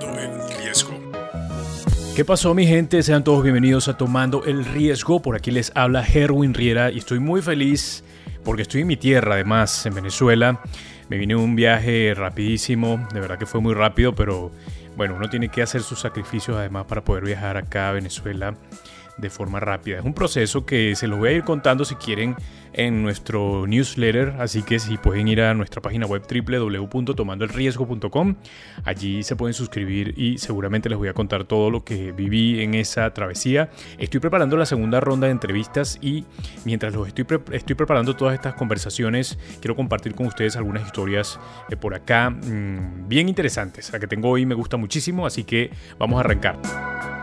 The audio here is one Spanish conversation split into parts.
Tomando el Riesgo. ¿Qué pasó mi gente? Sean todos bienvenidos a Tomando el Riesgo. Por aquí les habla Herwin Riera y estoy muy feliz porque estoy en mi tierra además, en Venezuela. Me vine un viaje rapidísimo, de verdad que fue muy rápido, pero bueno, uno tiene que hacer sus sacrificios además para poder viajar acá a Venezuela de forma rápida. Es un proceso que se los voy a ir contando si quieren en nuestro newsletter, así que si pueden ir a nuestra página web www.tomandoelriesgo.com, allí se pueden suscribir y seguramente les voy a contar todo lo que viví en esa travesía. Estoy preparando la segunda ronda de entrevistas y mientras los estoy, estoy preparando todas estas conversaciones, quiero compartir con ustedes algunas historias eh, por acá mmm, bien interesantes. La que tengo hoy me gusta muchísimo, así que vamos a arrancar.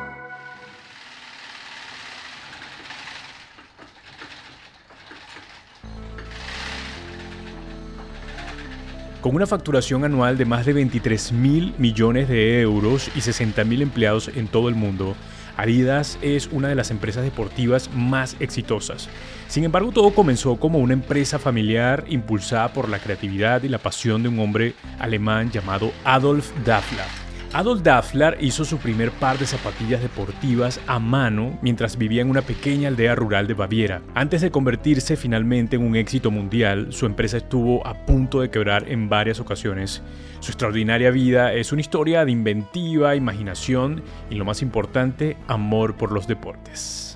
Con una facturación anual de más de 23 mil millones de euros y 60 mil empleados en todo el mundo, Adidas es una de las empresas deportivas más exitosas. Sin embargo, todo comenzó como una empresa familiar impulsada por la creatividad y la pasión de un hombre alemán llamado Adolf Dassler. Adolf Dassler hizo su primer par de zapatillas deportivas a mano mientras vivía en una pequeña aldea rural de Baviera. Antes de convertirse finalmente en un éxito mundial, su empresa estuvo a punto de quebrar en varias ocasiones. Su extraordinaria vida es una historia de inventiva, imaginación y lo más importante, amor por los deportes.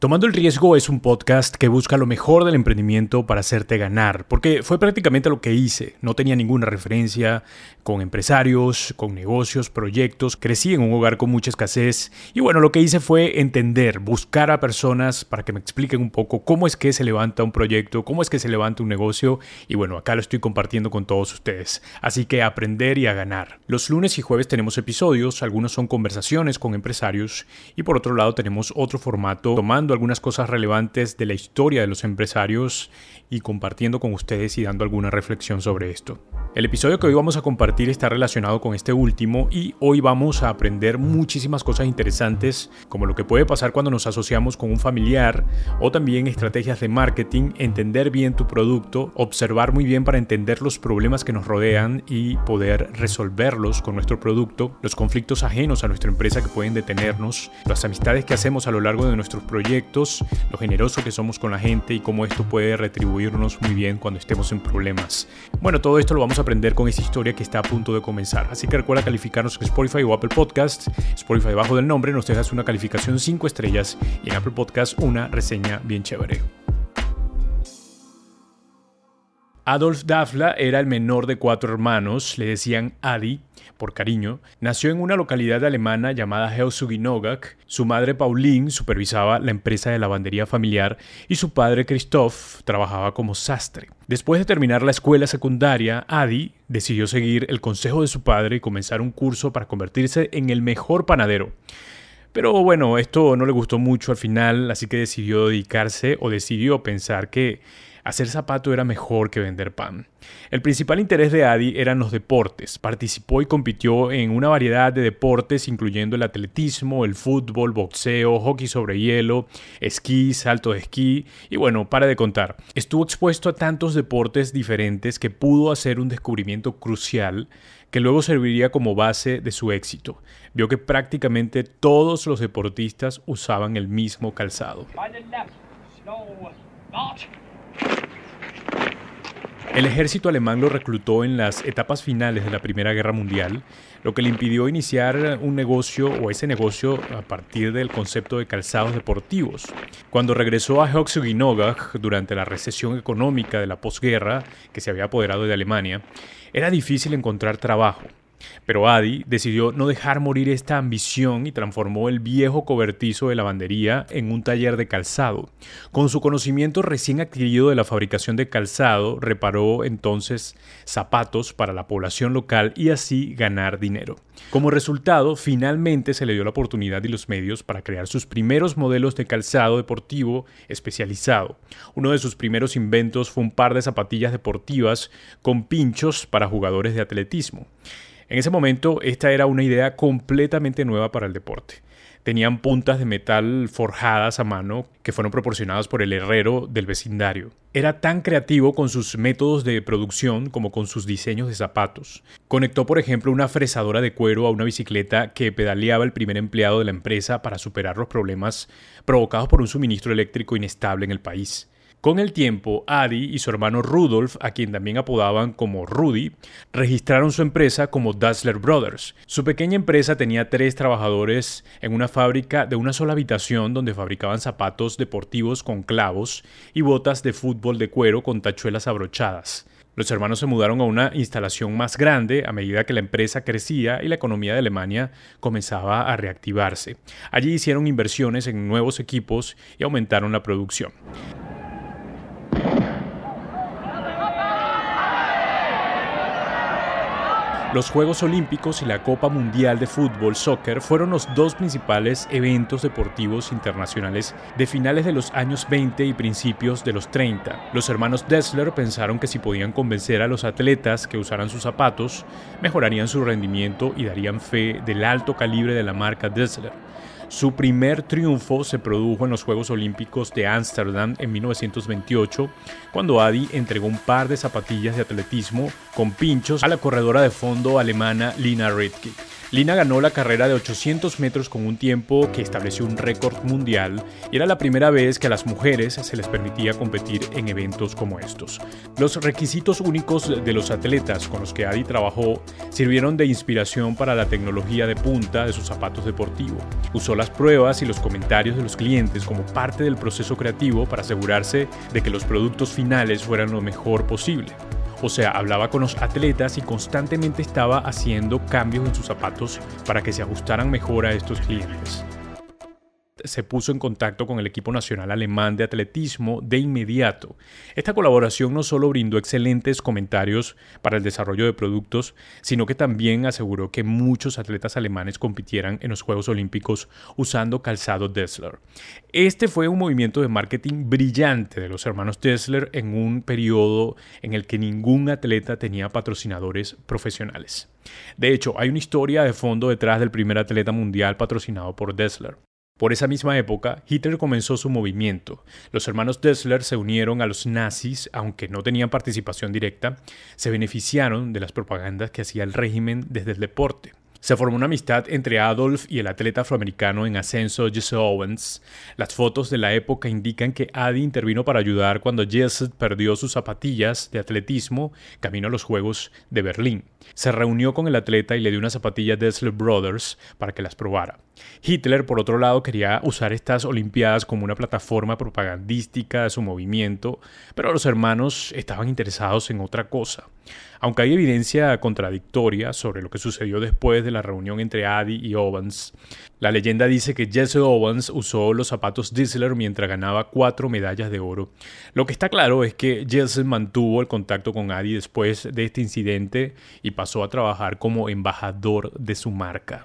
Tomando el riesgo es un podcast que busca lo mejor del emprendimiento para hacerte ganar, porque fue prácticamente lo que hice. No tenía ninguna referencia con empresarios, con negocios, proyectos, crecí en un hogar con mucha escasez y bueno, lo que hice fue entender, buscar a personas para que me expliquen un poco cómo es que se levanta un proyecto, cómo es que se levanta un negocio y bueno, acá lo estoy compartiendo con todos ustedes. Así que aprender y a ganar. Los lunes y jueves tenemos episodios, algunos son conversaciones con empresarios y por otro lado tenemos otro formato tomando algunas cosas relevantes de la historia de los empresarios y compartiendo con ustedes y dando alguna reflexión sobre esto. El episodio que hoy vamos a compartir está relacionado con este último y hoy vamos a aprender muchísimas cosas interesantes como lo que puede pasar cuando nos asociamos con un familiar o también estrategias de marketing, entender bien tu producto, observar muy bien para entender los problemas que nos rodean y poder resolverlos con nuestro producto, los conflictos ajenos a nuestra empresa que pueden detenernos, las amistades que hacemos a lo largo de nuestros proyectos, lo generoso que somos con la gente y cómo esto puede retribuirnos muy bien cuando estemos en problemas. Bueno, todo esto lo vamos a aprender con esta historia que está a punto de comenzar. Así que recuerda calificarnos en Spotify o Apple Podcasts. Spotify debajo del nombre nos dejas una calificación 5 estrellas y en Apple Podcasts una reseña bien chévere. Adolf Dassler era el menor de cuatro hermanos, le decían Adi por cariño. Nació en una localidad alemana llamada Herzogenaurach. Su madre Pauline supervisaba la empresa de lavandería familiar y su padre Christoph trabajaba como sastre. Después de terminar la escuela secundaria, Adi decidió seguir el consejo de su padre y comenzar un curso para convertirse en el mejor panadero. Pero bueno, esto no le gustó mucho al final, así que decidió dedicarse o decidió pensar que hacer zapato era mejor que vender pan. El principal interés de Adi eran los deportes. Participó y compitió en una variedad de deportes, incluyendo el atletismo, el fútbol, boxeo, hockey sobre hielo, esquí, salto de esquí y bueno, para de contar. Estuvo expuesto a tantos deportes diferentes que pudo hacer un descubrimiento crucial que luego serviría como base de su éxito. Vio que prácticamente todos los deportistas usaban el mismo calzado. El ejército alemán lo reclutó en las etapas finales de la Primera Guerra Mundial, lo que le impidió iniciar un negocio o ese negocio a partir del concepto de calzados deportivos. Cuando regresó a Herzogenaurach durante la recesión económica de la posguerra que se había apoderado de Alemania, era difícil encontrar trabajo. Pero Adi decidió no dejar morir esta ambición y transformó el viejo cobertizo de lavandería en un taller de calzado. Con su conocimiento recién adquirido de la fabricación de calzado, reparó entonces zapatos para la población local y así ganar dinero. Como resultado, finalmente se le dio la oportunidad y los medios para crear sus primeros modelos de calzado deportivo especializado. Uno de sus primeros inventos fue un par de zapatillas deportivas con pinchos para jugadores de atletismo. En ese momento, esta era una idea completamente nueva para el deporte. tenían puntas de metal forjadas a mano que fueron proporcionadas por el herrero del vecindario. Era tan creativo con sus métodos de producción como con sus diseños de zapatos. Conectó, por ejemplo, una fresadora de cuero a una bicicleta que pedaleaba el primer empleado de la empresa para superar los problemas provocados por un suministro eléctrico inestable en el país. Con el tiempo, Adi y su hermano Rudolf, a quien también apodaban como Rudy, registraron su empresa como Dassler Brothers. Su pequeña empresa tenía tres trabajadores en una fábrica de una sola habitación donde fabricaban zapatos deportivos con clavos y botas de fútbol de cuero con tachuelas abrochadas. Los hermanos se mudaron a una instalación más grande a medida que la empresa crecía y la economía de Alemania comenzaba a reactivarse. Allí hicieron inversiones en nuevos equipos y aumentaron la producción. Los Juegos Olímpicos y la Copa Mundial de Fútbol Soccer fueron los dos principales eventos deportivos internacionales de finales de los años 20 y principios de los 30. Los hermanos Dessler pensaron que si podían convencer a los atletas que usaran sus zapatos, mejorarían su rendimiento y darían fe del alto calibre de la marca Dessler. Su primer triunfo se produjo en los Juegos Olímpicos de Ámsterdam en 1928, cuando Adi entregó un par de zapatillas de atletismo con pinchos a la corredora de fondo alemana Lina Ritke. Lina ganó la carrera de 800 metros con un tiempo que estableció un récord mundial y era la primera vez que a las mujeres se les permitía competir en eventos como estos. Los requisitos únicos de los atletas con los que Adi trabajó sirvieron de inspiración para la tecnología de punta de sus zapatos deportivos. Usó las pruebas y los comentarios de los clientes como parte del proceso creativo para asegurarse de que los productos finales fueran lo mejor posible. O sea, hablaba con los atletas y constantemente estaba haciendo cambios en sus zapatos para que se ajustaran mejor a estos clientes se puso en contacto con el equipo nacional alemán de atletismo de inmediato. Esta colaboración no solo brindó excelentes comentarios para el desarrollo de productos, sino que también aseguró que muchos atletas alemanes compitieran en los Juegos Olímpicos usando calzado Dessler. Este fue un movimiento de marketing brillante de los hermanos Dessler en un periodo en el que ningún atleta tenía patrocinadores profesionales. De hecho, hay una historia de fondo detrás del primer atleta mundial patrocinado por Dessler. Por esa misma época, Hitler comenzó su movimiento. Los hermanos Dessler se unieron a los nazis, aunque no tenían participación directa, se beneficiaron de las propagandas que hacía el régimen desde el deporte. Se formó una amistad entre Adolf y el atleta afroamericano en ascenso Jesse Owens. Las fotos de la época indican que Adi intervino para ayudar cuando Jesse perdió sus zapatillas de atletismo camino a los Juegos de Berlín. Se reunió con el atleta y le dio unas zapatillas Dessler Brothers para que las probara. Hitler, por otro lado, quería usar estas Olimpiadas como una plataforma propagandística de su movimiento, pero los hermanos estaban interesados en otra cosa. Aunque hay evidencia contradictoria sobre lo que sucedió después de la reunión entre Adi y Owens, la leyenda dice que Jesse Owens usó los zapatos Dissler mientras ganaba cuatro medallas de oro. Lo que está claro es que Jesse mantuvo el contacto con Adi después de este incidente pasó a trabajar como embajador de su marca.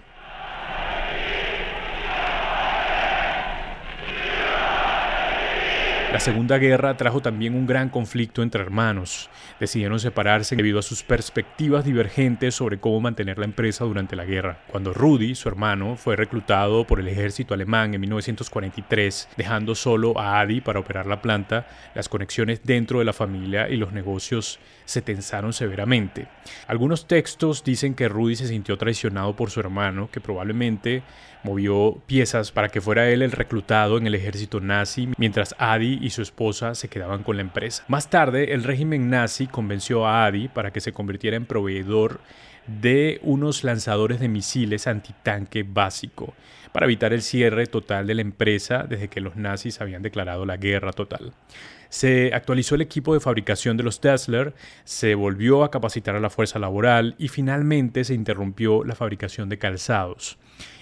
La Segunda Guerra trajo también un gran conflicto entre hermanos. Decidieron separarse debido a sus perspectivas divergentes sobre cómo mantener la empresa durante la guerra. Cuando Rudy, su hermano, fue reclutado por el ejército alemán en 1943, dejando solo a Adi para operar la planta, las conexiones dentro de la familia y los negocios se tensaron severamente. Algunos textos dicen que Rudy se sintió traicionado por su hermano, que probablemente movió piezas para que fuera él el reclutado en el ejército nazi, mientras Adi y su esposa se quedaban con la empresa. Más tarde, el régimen nazi convenció a Adi para que se convirtiera en proveedor de unos lanzadores de misiles antitanque básico para evitar el cierre total de la empresa desde que los nazis habían declarado la guerra total. Se actualizó el equipo de fabricación de los Tesla, se volvió a capacitar a la fuerza laboral y finalmente se interrumpió la fabricación de calzados.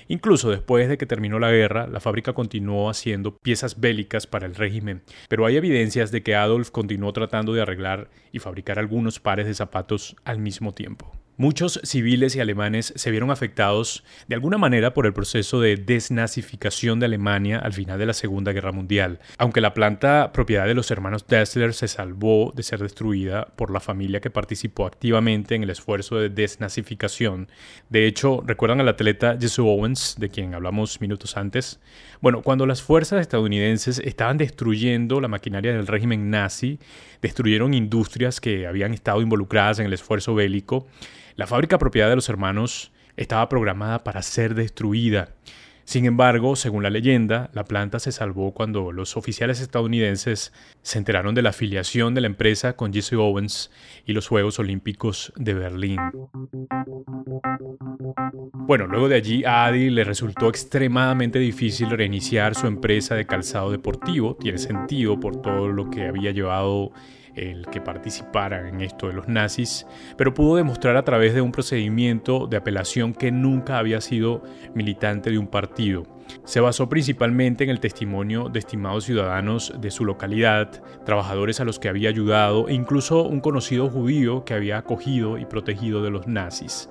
Incluso después de que terminó la guerra, la fábrica continuó haciendo piezas bélicas para el régimen, pero hay evidencias de que Adolf continuó tratando de arreglar y fabricar algunos pares de zapatos al mismo tiempo. Muchos civiles y alemanes se vieron afectados de alguna manera por el proceso de desnazificación de Alemania al final de la Segunda Guerra Mundial, aunque la planta propiedad de los hermanos Dessler se salvó de ser destruida por la familia que participó activamente en el esfuerzo de desnazificación. De hecho, ¿recuerdan al atleta Jesse Owens, de quien hablamos minutos antes? Bueno, cuando las fuerzas estadounidenses estaban destruyendo la maquinaria del régimen nazi, destruyeron industrias que habían estado involucradas en el esfuerzo bélico, la fábrica propiedad de los hermanos estaba programada para ser destruida. Sin embargo, según la leyenda, la planta se salvó cuando los oficiales estadounidenses se enteraron de la afiliación de la empresa con Jesse Owens y los Juegos Olímpicos de Berlín. Bueno, luego de allí a Adi le resultó extremadamente difícil reiniciar su empresa de calzado deportivo. Tiene sentido por todo lo que había llevado el que participara en esto de los nazis, pero pudo demostrar a través de un procedimiento de apelación que nunca había sido militante de un partido. Se basó principalmente en el testimonio de estimados ciudadanos de su localidad, trabajadores a los que había ayudado e incluso un conocido judío que había acogido y protegido de los nazis.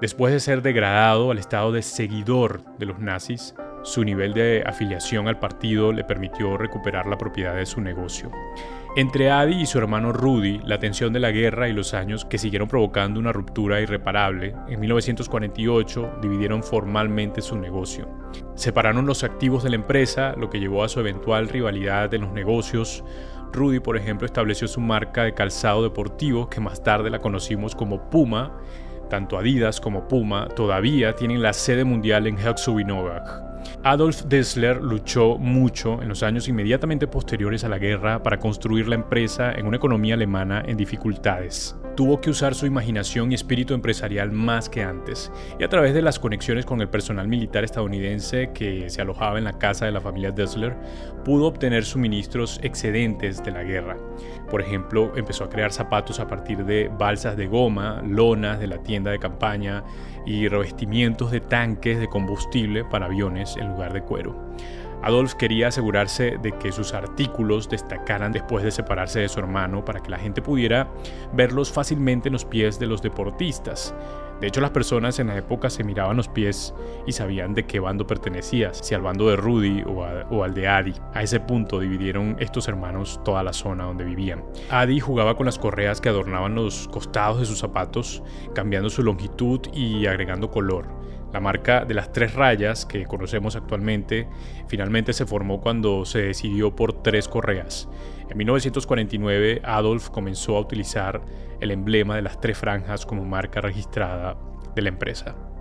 Después de ser degradado al estado de seguidor de los nazis, su nivel de afiliación al partido le permitió recuperar la propiedad de su negocio. Entre Adi y su hermano Rudy, la tensión de la guerra y los años que siguieron provocando una ruptura irreparable, en 1948 dividieron formalmente su negocio. Separaron los activos de la empresa, lo que llevó a su eventual rivalidad en los negocios. Rudy, por ejemplo, estableció su marca de calzado deportivo, que más tarde la conocimos como Puma. Tanto Adidas como Puma todavía tienen la sede mundial en Herzogenaurach. Adolf Dessler luchó mucho en los años inmediatamente posteriores a la guerra para construir la empresa en una economía alemana en dificultades. Tuvo que usar su imaginación y espíritu empresarial más que antes, y a través de las conexiones con el personal militar estadounidense que se alojaba en la casa de la familia Dessler, pudo obtener suministros excedentes de la guerra. Por ejemplo, empezó a crear zapatos a partir de balsas de goma, lonas de la tienda de campaña y revestimientos de tanques de combustible para aviones en lugar de cuero. Adolf quería asegurarse de que sus artículos destacaran después de separarse de su hermano para que la gente pudiera verlos fácilmente en los pies de los deportistas. De hecho, las personas en la época se miraban los pies y sabían de qué bando pertenecías, si al bando de Rudy o, o, al de Adi. A ese punto dividieron estos hermanos toda la zona donde vivían. Adi jugaba con las correas que adornaban los costados de sus zapatos, cambiando su longitud y agregando color. La marca de las tres rayas que conocemos actualmente finalmente se formó cuando se decidió por tres correas. En 1949 Adolf comenzó a utilizar el emblema de las tres franjas como marca registrada de la empresa.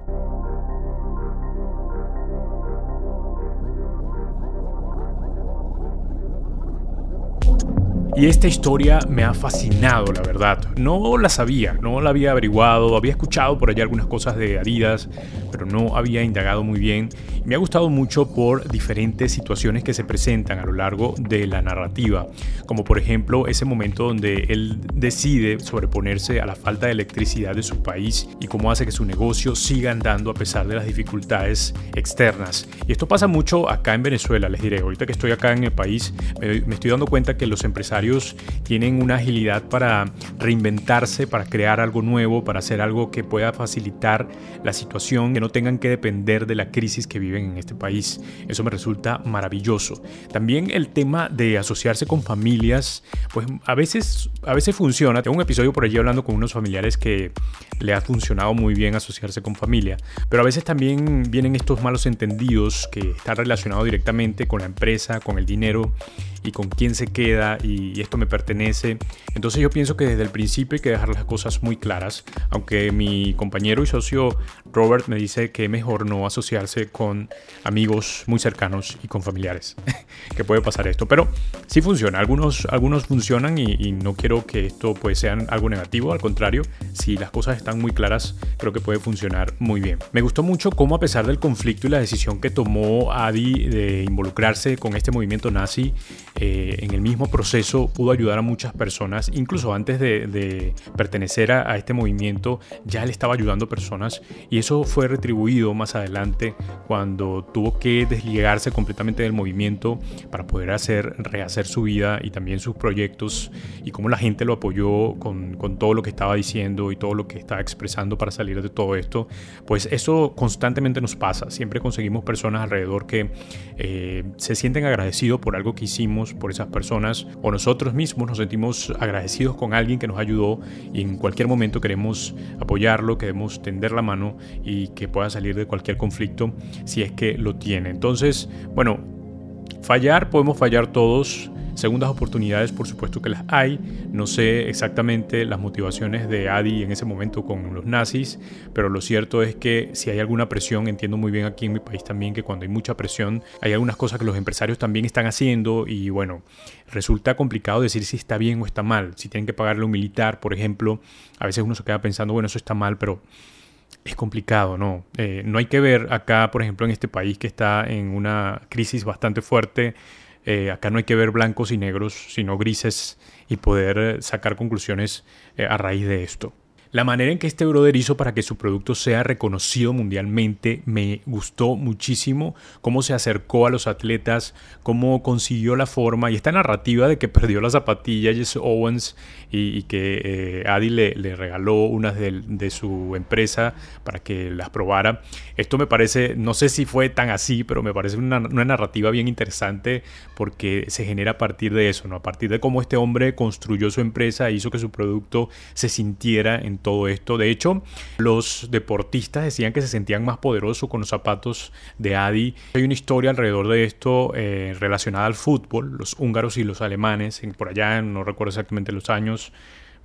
Y esta historia me ha fascinado, la verdad. No la sabía, no la había averiguado, había escuchado por allá algunas cosas de Adidas, pero no había indagado muy bien. Me ha gustado mucho por diferentes situaciones que se presentan a lo largo de la narrativa, como por ejemplo ese momento donde él decide sobreponerse a la falta de electricidad de su país y cómo hace que su negocio siga andando a pesar de las dificultades externas. Y esto pasa mucho acá en Venezuela, les diré. Ahorita que estoy acá en el país, me estoy dando cuenta que los empresarios tienen una agilidad para reinventarse, para crear algo nuevo, para hacer algo que pueda facilitar la situación, que no tengan que depender de la crisis que viven en este país. Eso me resulta maravilloso. También el tema de asociarse con familias, pues a veces, a veces funciona. Tengo un episodio por allí hablando con unos familiares que le ha funcionado muy bien asociarse con familia, pero a veces también vienen estos malos entendidos que están relacionados directamente con la empresa, con el dinero y con quién se queda y, esto me pertenece. Entonces yo pienso que desde el principio hay que dejar las cosas muy claras, aunque mi compañero y socio Robert me dice que mejor no asociarse con amigos muy cercanos y con familiares, que puede pasar esto, pero sí funciona, algunos, algunos funcionan y, no quiero que esto pues sea algo negativo, al contrario, si las cosas están muy claras, creo que puede funcionar muy bien. Me gustó mucho cómo a pesar del conflicto y la decisión que tomó Adi de involucrarse con este movimiento nazi, eh, en el mismo proceso pudo ayudar a muchas personas, incluso antes de, pertenecer a, este movimiento, ya él estaba ayudando personas y eso fue retribuido más adelante cuando tuvo que desligarse completamente del movimiento para poder hacer, rehacer su vida y también sus proyectos y cómo la gente lo apoyó con, con todo lo que estaba diciendo y todo lo que estaba expresando para salir de todo esto, pues eso constantemente nos pasa, siempre conseguimos personas alrededor que eh, se sienten agradecidos por algo que hicimos por esas personas o nosotros mismos nos sentimos agradecidos con alguien que nos ayudó y en cualquier momento queremos apoyarlo, queremos tender la mano y que pueda salir de cualquier conflicto si es que lo tiene. Entonces, bueno, fallar, podemos fallar todos Segundas oportunidades, por supuesto que las hay. No sé exactamente las motivaciones de Adi en ese momento con los nazis, pero lo cierto es que si hay alguna presión, entiendo muy bien aquí en mi país también que cuando hay mucha presión, hay algunas cosas que los empresarios también están haciendo y bueno, resulta complicado decir si está bien o está mal. Si tienen que pagarle un militar, por ejemplo, a veces uno se queda pensando, bueno, eso está mal, pero es complicado, ¿no? Eh, no hay que ver acá, por ejemplo, en este país que está en una crisis bastante fuerte, eh, acá no hay que ver blancos y negros, sino grises y poder eh, sacar conclusiones eh, a raíz de esto. La manera en que este brother hizo para que su producto sea reconocido mundialmente me gustó muchísimo. Cómo se acercó a los atletas, cómo consiguió la forma y esta narrativa de que perdió la zapatilla Jesse Owens y, que eh, Adi le, regaló unas de, su empresa para que las probara. Esto me parece, no sé si fue tan así, pero me parece una, una narrativa bien interesante porque se genera a partir de eso, ¿no? a partir de cómo este hombre construyó su empresa hizo que su producto se sintiera en todo esto. De hecho, los deportistas decían que se sentían más poderosos con los zapatos de Adi. Hay una historia alrededor de esto eh, relacionada al fútbol, los húngaros y los alemanes, por allá no recuerdo exactamente los años,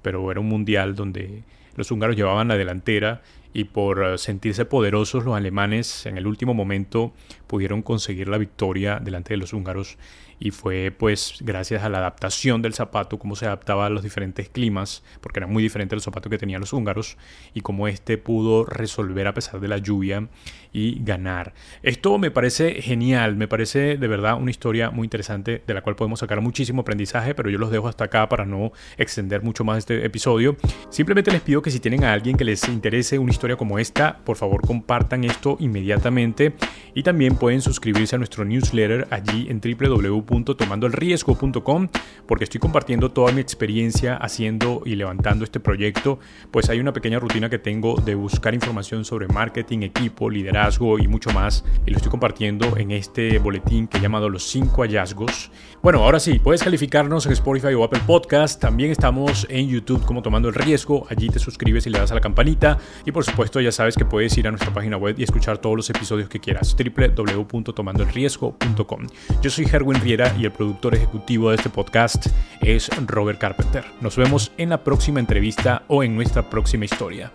pero era un mundial donde los húngaros llevaban la delantera y por eh, sentirse poderosos los alemanes en el último momento pudieron conseguir la victoria delante de los húngaros y fue pues gracias a la adaptación del zapato, cómo se adaptaba a los diferentes climas, porque era muy diferente el zapato que tenían los húngaros y cómo este pudo resolver a pesar de la lluvia y ganar. Esto me parece genial, me parece de verdad una historia muy interesante de la cual podemos sacar muchísimo aprendizaje, pero yo los dejo hasta acá para no extender mucho más este episodio. Simplemente les pido que si tienen a alguien que les interese una historia como esta, por favor compartan esto inmediatamente y también pueden suscribirse a nuestro newsletter allí en www.tomandoelriesgo.com porque estoy compartiendo toda mi experiencia haciendo y levantando este proyecto, pues hay una pequeña rutina que tengo de buscar información sobre marketing, equipo, y mucho más y lo estoy compartiendo en este boletín que he llamado Los 5 hallazgos. Bueno, ahora sí, puedes calificarnos en Spotify o Apple Podcast, también estamos en YouTube como Tomando el Riesgo, allí te suscribes y le das a la campanita y por supuesto ya sabes que puedes ir a nuestra página web y escuchar todos los episodios que quieras www.tomandoelriesgo.com. Yo soy Herwin Riera y el productor ejecutivo de este podcast es Robert Carpenter. Nos vemos en la próxima entrevista o en nuestra próxima historia.